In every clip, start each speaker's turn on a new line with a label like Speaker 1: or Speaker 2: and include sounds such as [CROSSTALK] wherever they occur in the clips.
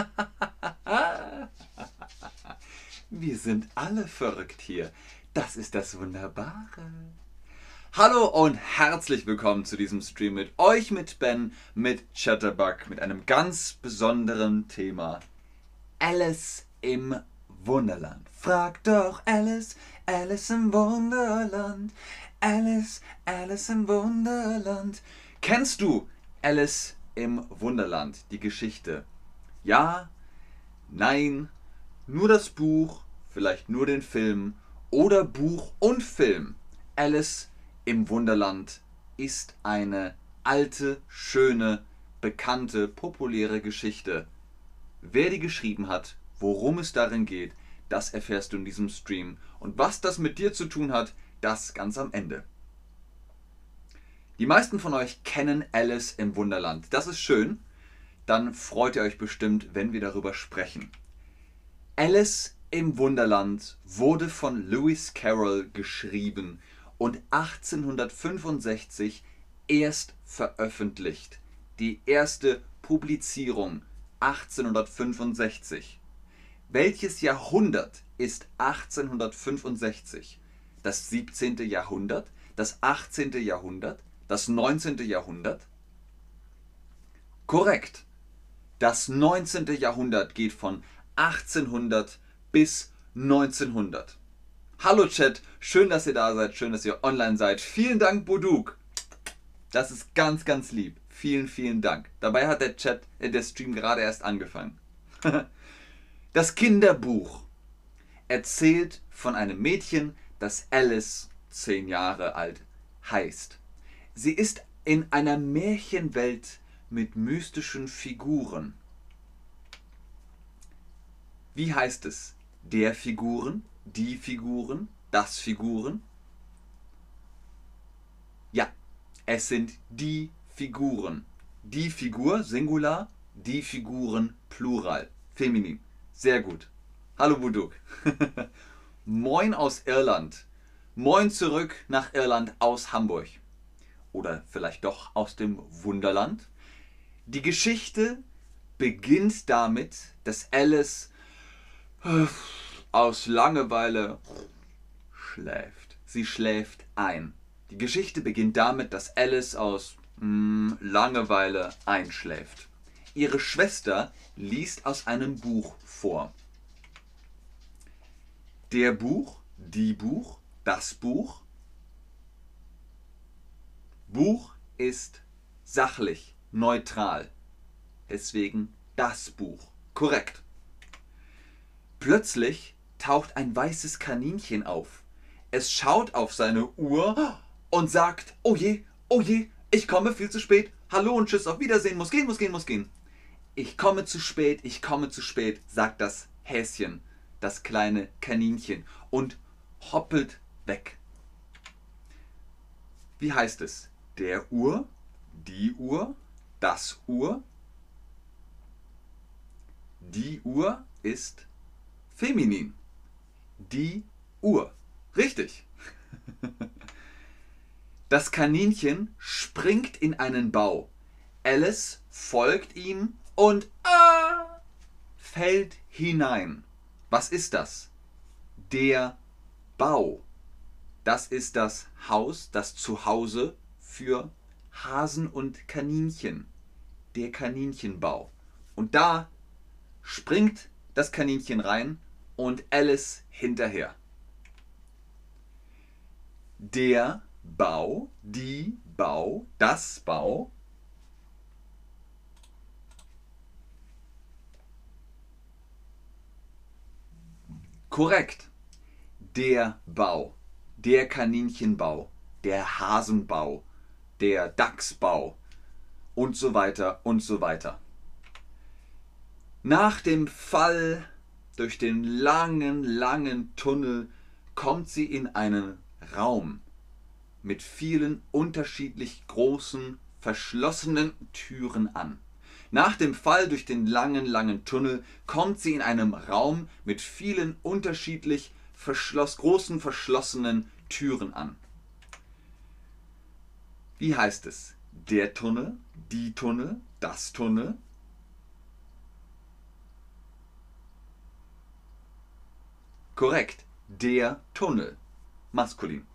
Speaker 1: [LAUGHS] Wir sind alle verrückt hier. Das ist das Wunderbare. Hallo und herzlich willkommen zu diesem Stream mit euch, mit Ben, mit Chatterbug, mit einem ganz besonderen Thema. Alice im Wunderland. Frag doch Alice, Alice im Wunderland. Alice, Alice im Wunderland. Kennst du Alice im Wunderland, die Geschichte? Ja, nein, nur das Buch, vielleicht nur den Film oder Buch und Film. Alice im Wunderland ist eine alte, schöne, bekannte, populäre Geschichte. Wer die geschrieben hat, worum es darin geht, das erfährst du in diesem Stream. Und was das mit dir zu tun hat, das ganz am Ende. Die meisten von euch kennen Alice im Wunderland. Das ist schön. Dann freut ihr euch bestimmt, wenn wir darüber sprechen. Alice im Wunderland wurde von Lewis Carroll geschrieben und 1865 erst veröffentlicht. Die erste Publizierung 1865. Welches Jahrhundert ist 1865? Das 17. Jahrhundert, das 18. Jahrhundert, das 19. Jahrhundert? Korrekt. Das 19. Jahrhundert geht von 1800 bis 1900. Hallo Chat, schön, dass ihr da seid, schön, dass ihr online seid. Vielen Dank, Boduk. Das ist ganz, ganz lieb. Vielen, vielen Dank. Dabei hat der Chat, äh, der Stream gerade erst angefangen. [LAUGHS] Das Kinderbuch erzählt von einem Mädchen, das Alice, zehn Jahre alt, heißt. Sie ist in einer Märchenwelt mit mystischen Figuren. Wie heißt es? Der Figuren, die Figuren, das Figuren? Ja, es sind die Figuren. Die Figur, Singular, die Figuren, Plural, Feminin. Sehr gut. Hallo Buduk. [LAUGHS] Moin aus Irland. Moin zurück nach Irland aus Hamburg. Oder vielleicht doch aus dem Wunderland. Die Geschichte beginnt damit, dass Alice äh, aus Langeweile schläft. Sie schläft ein. Die Geschichte beginnt damit, dass Alice aus hm, Langeweile einschläft. Ihre Schwester liest aus einem Buch vor. Der Buch, die Buch, das Buch. Buch ist sachlich, neutral. Deswegen das Buch. Korrekt. Plötzlich taucht ein weißes Kaninchen auf. Es schaut auf seine Uhr und sagt, oh je, oh je, ich komme viel zu spät. Hallo und tschüss, auf Wiedersehen, muss gehen, muss gehen, muss gehen. Ich komme zu spät, ich komme zu spät, sagt das Häschen, das kleine Kaninchen, und hoppelt weg. Wie heißt es? Der Uhr, die Uhr, das Uhr. Die Uhr ist feminin. Die Uhr. Richtig. [LAUGHS] Das Kaninchen springt in einen Bau. Alice folgt ihm und ah, fällt hinein. Was ist das? Der Bau. Das ist das Haus, das Zuhause für Hasen und Kaninchen. Der Kaninchenbau. Und da springt das Kaninchen rein und Alice hinterher. Der Bau, die Bau, das Bau Korrekt. Der Bau, der Kaninchenbau, der Hasenbau, der Dachsbau und so weiter und so weiter. Nach dem Fall durch den langen, langen Tunnel kommt sie in einen Raum mit vielen unterschiedlich großen, verschlossenen Türen an. Nach dem Fall durch den langen, langen Tunnel kommt sie in einem Raum mit vielen unterschiedlich verschloss, großen verschlossenen Türen an. Wie heißt es? Der Tunnel, die Tunnel, das Tunnel? Korrekt, der Tunnel, maskulin.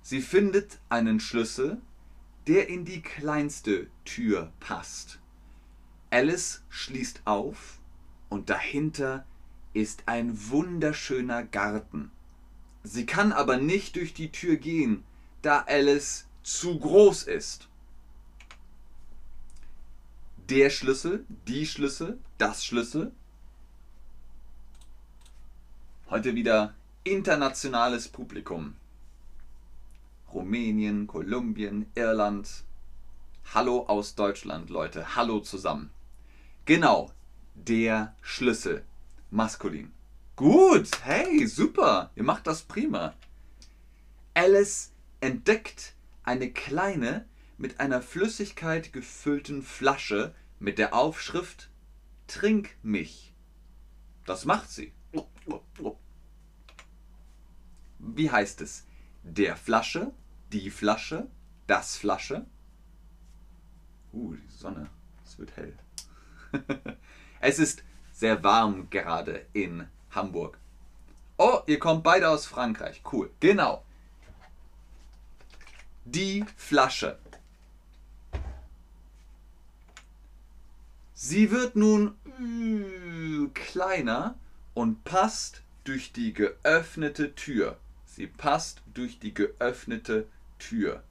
Speaker 1: Sie findet einen Schlüssel, der in die kleinste Tür passt. Alice schließt auf und dahinter ist ein wunderschöner Garten. Sie kann aber nicht durch die Tür gehen, da Alice zu groß ist. Der Schlüssel, die Schlüssel, das Schlüssel. Heute wieder internationales Publikum. Rumänien, Kolumbien, Irland. Hallo aus Deutschland, Leute. Hallo zusammen. Genau, der Schlüssel. Maskulin. Gut, hey, super. Ihr macht das prima. Alice entdeckt eine kleine, mit einer Flüssigkeit gefüllten Flasche mit der Aufschrift Trink mich. Das macht sie. Wie heißt es? Der Flasche, die Flasche, das Flasche. Uh, die Sonne, es wird hell. [LAUGHS] es ist sehr warm gerade in Hamburg. Oh, ihr kommt beide aus Frankreich. Cool. Genau. Die Flasche. Sie wird nun äh, kleiner und passt durch die geöffnete Tür. Sie passt durch die geöffnete Tür.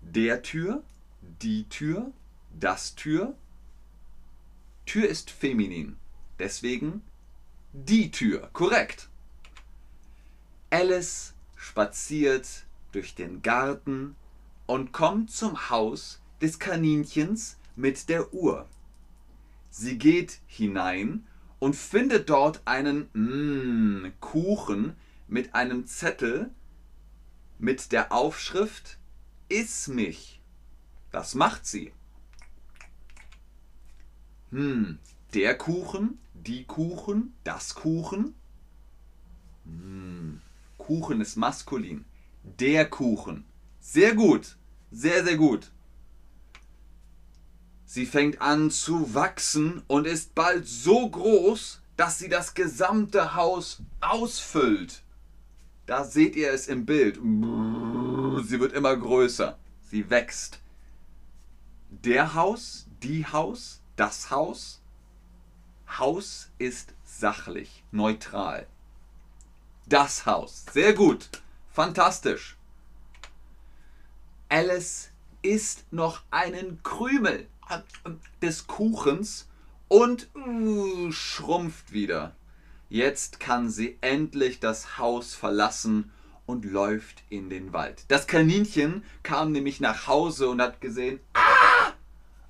Speaker 1: Der Tür, die Tür, das Tür. Tür ist feminin, deswegen die Tür. Korrekt. Alice spaziert durch den Garten und kommt zum Haus des Kaninchens mit der Uhr. Sie geht hinein und findet dort einen mm, Kuchen mit einem Zettel mit der Aufschrift Iss mich. Das macht sie. Hm, der Kuchen, die Kuchen, das Kuchen. Hm, Kuchen ist maskulin. Der Kuchen. Sehr gut. Sehr, sehr gut. Sie fängt an zu wachsen und ist bald so groß, dass sie das gesamte Haus ausfüllt. Da seht ihr es im Bild. Sie wird immer größer. Sie wächst. Der Haus, die Haus, das Haus. Haus ist sachlich, neutral. Das Haus. Sehr gut. Fantastisch. Alice isst noch einen Krümel des Kuchens und uh, schrumpft wieder. Jetzt kann sie endlich das Haus verlassen und läuft in den Wald. Das Kaninchen kam nämlich nach Hause und hat gesehen, ah,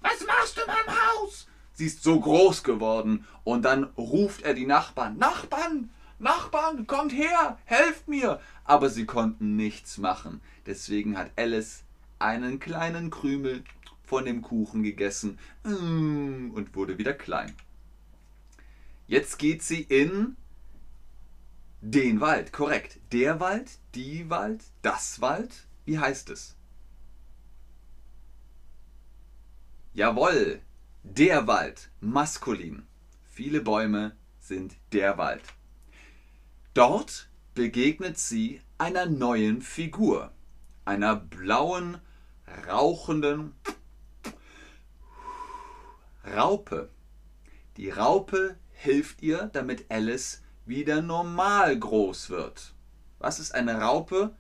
Speaker 1: was machst du in meinem Haus? Sie ist so groß geworden und dann ruft er die Nachbarn, Nachbarn, Nachbarn, kommt her, helft mir. Aber sie konnten nichts machen. Deswegen hat Alice einen kleinen Krümel von dem Kuchen gegessen mm, und wurde wieder klein. Jetzt geht sie in den Wald, korrekt. Der Wald, die Wald, das Wald. Wie heißt es? Jawohl, der Wald, maskulin. Viele Bäume sind der Wald. Dort begegnet sie einer neuen Figur, einer blauen, rauchenden Raupe. Die Raupe hilft ihr, damit Alice wieder normal groß wird. Was ist eine Raupe?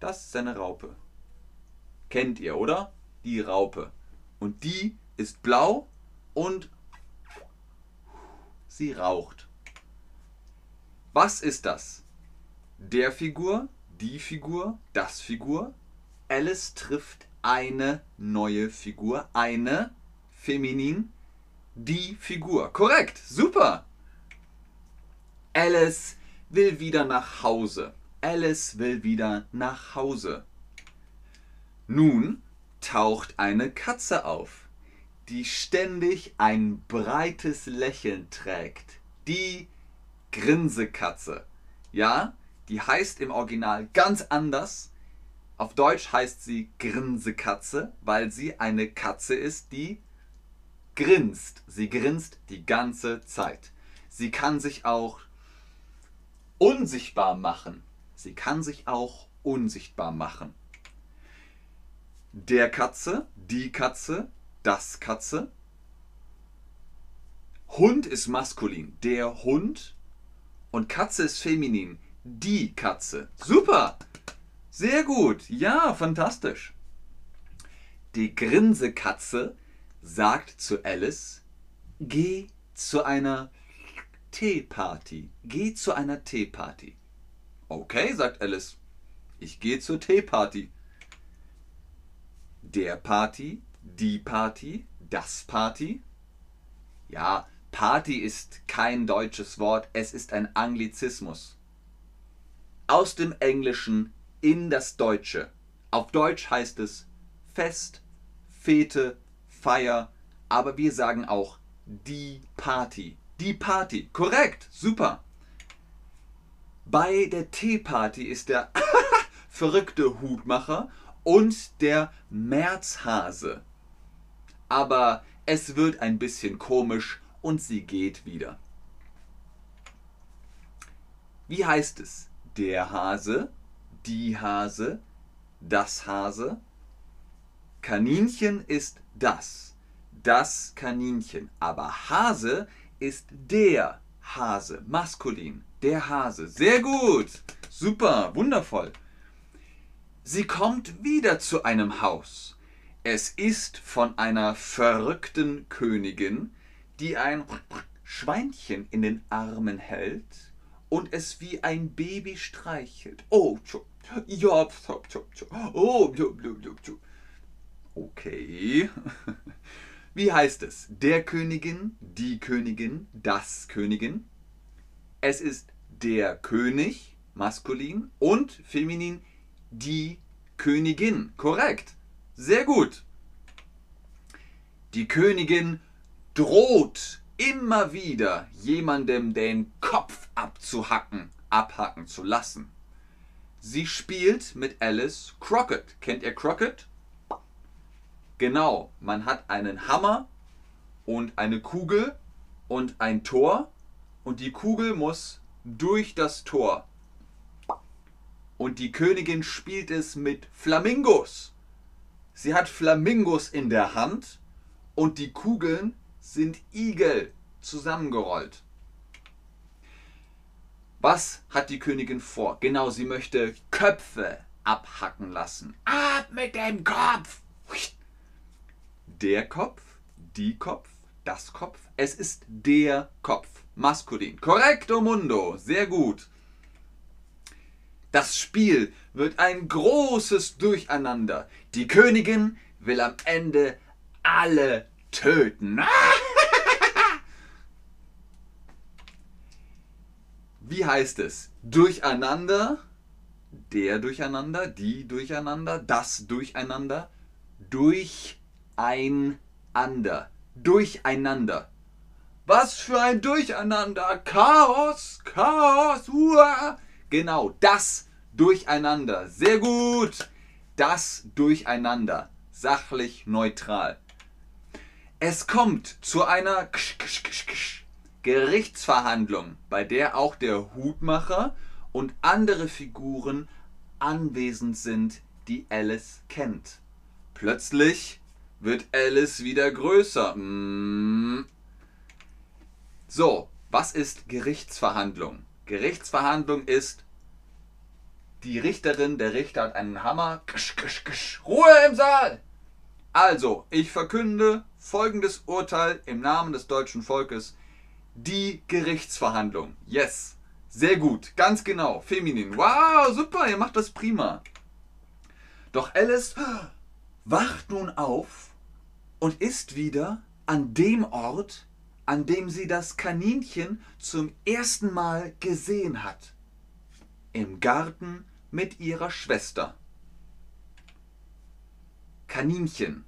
Speaker 1: Das ist eine Raupe. Kennt ihr, oder? Die Raupe. Und die ist blau und sie raucht. Was ist das? Der Figur, die Figur, das Figur. Alice trifft eine neue Figur, eine feminin die Figur. Korrekt, super. Alice will wieder nach Hause. Alice will wieder nach Hause. Nun taucht eine Katze auf, die ständig ein breites Lächeln trägt. Die Grinsekatze. Ja, die heißt im Original ganz anders. Auf Deutsch heißt sie Grinsekatze, weil sie eine Katze ist, die grinst. Sie grinst die ganze Zeit. Sie kann sich auch unsichtbar machen. Sie kann sich auch unsichtbar machen. Der Katze, die Katze, das Katze. Hund ist maskulin. Der Hund. Und Katze ist feminin. Die Katze. Super. Sehr gut. Ja, fantastisch. Die Grinsekatze sagt zu Alice, geh zu einer Teeparty. Geh zu einer Teeparty. Okay, sagt Alice. Ich gehe zur Teeparty. Der Party, die Party, das Party. Ja, Party ist kein deutsches Wort, es ist ein Anglizismus. Aus dem Englischen in das Deutsche. Auf Deutsch heißt es Fest, Fete, Feier, aber wir sagen auch die Party. Die Party. Korrekt, super. Bei der Teeparty ist der [LAUGHS] verrückte Hutmacher und der Märzhase. Aber es wird ein bisschen komisch und sie geht wieder. Wie heißt es? Der Hase, die Hase, das Hase. Kaninchen ist das, das Kaninchen. Aber Hase ist der Hase, maskulin, der Hase. Sehr gut, super, wundervoll. Sie kommt wieder zu einem Haus. Es ist von einer verrückten Königin, die ein Schweinchen in den Armen hält und es wie ein Baby streichelt. Oh, ja, oh, okay. Wie heißt es? Der Königin, die Königin, das Königin. Es ist der König, maskulin, und feminin, die Königin. Korrekt. Sehr gut. Die Königin droht immer wieder jemandem den Kopf abzuhacken, abhacken zu lassen. Sie spielt mit Alice Crockett. Kennt ihr Crockett? Genau, man hat einen Hammer und eine Kugel und ein Tor und die Kugel muss durch das Tor. Und die Königin spielt es mit Flamingos. Sie hat Flamingos in der Hand und die Kugeln sind Igel zusammengerollt. Was hat die Königin vor? Genau, sie möchte Köpfe abhacken lassen. Ab mit dem Kopf! Der Kopf, die Kopf, das Kopf. Es ist der Kopf. Maskulin. Korrekto mundo. Sehr gut. Das Spiel wird ein großes Durcheinander. Die Königin will am Ende alle töten. Wie heißt es? Durcheinander, der Durcheinander, die Durcheinander, das Durcheinander, durcheinander, durcheinander. Was für ein Durcheinander! Chaos, Chaos, uah. Genau, das Durcheinander. Sehr gut. Das Durcheinander. Sachlich neutral. Es kommt zu einer Gerichtsverhandlung, bei der auch der Hutmacher und andere Figuren anwesend sind, die Alice kennt. Plötzlich wird Alice wieder größer. Mm. So, was ist Gerichtsverhandlung? Gerichtsverhandlung ist, die Richterin, der Richter hat einen Hammer. Ruhe im Saal! Also, ich verkünde folgendes Urteil im Namen des deutschen Volkes. Die Gerichtsverhandlung. Yes. Sehr gut. Ganz genau. Feminin. Wow, super. Ihr macht das prima. Doch Alice wacht nun auf und ist wieder an dem Ort, an dem sie das Kaninchen zum ersten Mal gesehen hat. Im Garten mit ihrer Schwester. Kaninchen.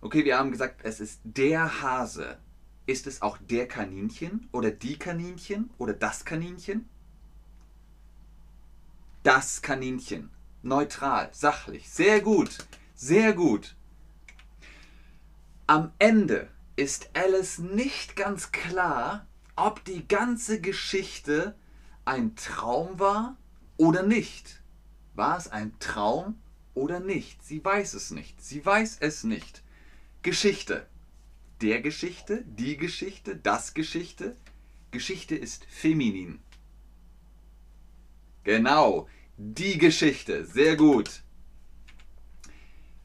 Speaker 1: Okay, wir haben gesagt, es ist der Hase. Ist es auch der Kaninchen oder die Kaninchen oder das Kaninchen? Das Kaninchen. Neutral, sachlich. Sehr gut. Sehr gut. Am Ende ist Alice nicht ganz klar, ob die ganze Geschichte ein Traum war oder nicht. War es ein Traum oder nicht? Sie weiß es nicht. Sie weiß es nicht. Geschichte. Der Geschichte, die Geschichte, das Geschichte. Geschichte ist feminin. Genau, die Geschichte. Sehr gut.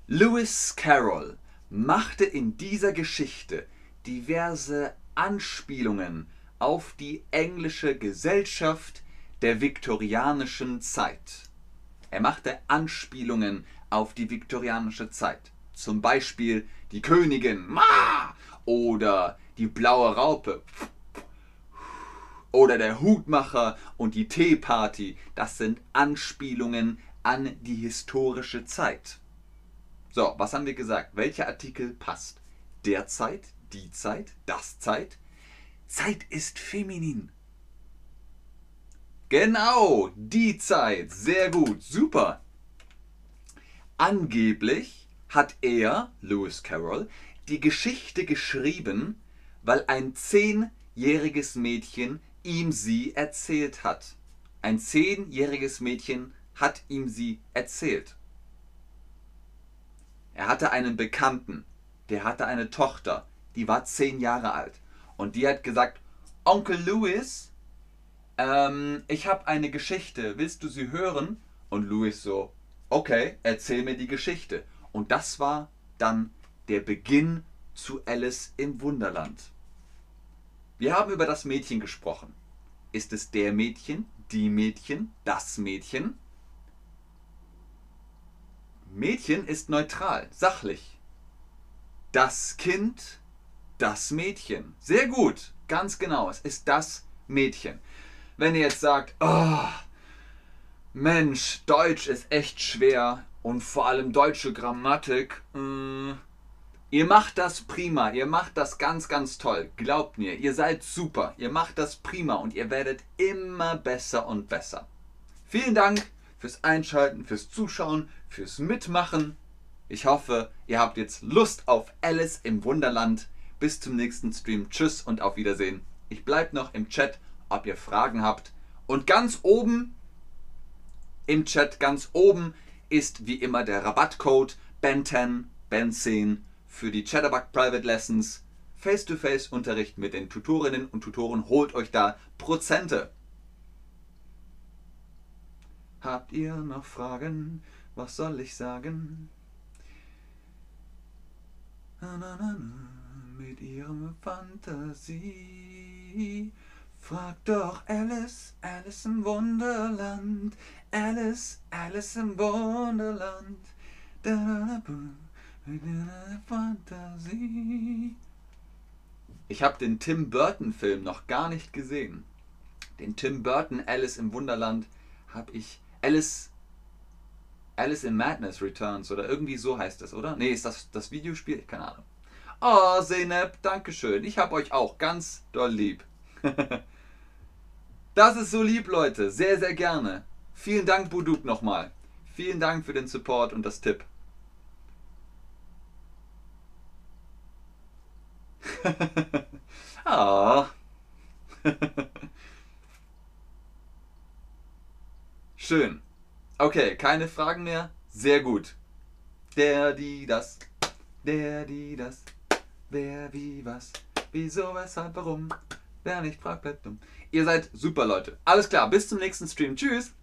Speaker 1: Lewis Carroll machte in dieser Geschichte diverse Anspielungen auf die englische Gesellschaft der viktorianischen Zeit. Er machte Anspielungen auf die viktorianische Zeit. Zum Beispiel die Königin Ma! Oder die blaue Raupe oder der Hutmacher und die Teeparty. Das sind Anspielungen an die historische Zeit. So, was haben wir gesagt? Welcher Artikel passt? Der Zeit, die Zeit, das Zeit. Zeit ist feminin. Genau, die Zeit. Sehr gut, super. Angeblich hat er, Lewis Carroll, die Geschichte geschrieben, weil ein zehnjähriges Mädchen ihm sie erzählt hat. Ein zehnjähriges Mädchen hat ihm sie erzählt. Er hatte einen Bekannten, der hatte eine Tochter, die war zehn Jahre alt. Und die hat gesagt, Onkel Louis, ähm, ich habe eine Geschichte, willst du sie hören? Und Louis so, okay, erzähl mir die Geschichte. Und das war dann der Beginn zu Alice im Wunderland. Wir haben über das Mädchen gesprochen. Ist es der Mädchen, die Mädchen, das Mädchen? Mädchen ist neutral, sachlich. Das Kind, das Mädchen. Sehr gut, ganz genau. Es ist das Mädchen. Wenn ihr jetzt sagt, oh, Mensch, Deutsch ist echt schwer und vor allem deutsche Grammatik, mh, mm, Ihr macht das prima, ihr macht das ganz, ganz toll. Glaubt mir, ihr seid super, ihr macht das prima und ihr werdet immer besser und besser. Vielen Dank fürs Einschalten, fürs Zuschauen, fürs Mitmachen. Ich hoffe, ihr habt jetzt Lust auf Alice im Wunderland. Bis zum nächsten Stream. Tschüss und auf Wiedersehen. Ich bleibe noch im Chat, ob ihr Fragen habt. Und ganz oben im Chat, ganz oben ist wie immer der Rabattcode BEN10, BEN10 für die Chatterbug Private Lessons. Face-to-Face-Unterricht mit den Tutorinnen und Tutoren holt euch da Prozente. Habt ihr noch Fragen? Was soll ich sagen? Na, na, na, mit ihrem Fantasie. Frag doch Alice, Alice im Wunderland. Alice, Alice im Wunderland. Da, da, da, Fantasie. Ich habe den Tim Burton Film noch gar nicht gesehen. Den Tim Burton Alice im Wunderland habe ich Alice Alice in Madness Returns oder irgendwie so heißt das, oder? Nee, ist das das Videospiel? Keine Ahnung. Oh, Zeynep, Dankeschön. Ich hab euch auch ganz doll lieb. [LAUGHS] das ist so lieb, Leute. Sehr, sehr gerne. Vielen Dank, Buduk, nochmal. Vielen Dank für den Support und das Tipp. [LAUGHS] ah. [LAUGHS] Schön. Okay, keine Fragen mehr? Sehr gut. Der, die, das. Der, die, das. Wer, wie, was. Wieso, weshalb, warum. Wer nicht fragt, bleibt dumm. Ihr seid super Leute. Alles klar, bis zum nächsten Stream. Tschüss.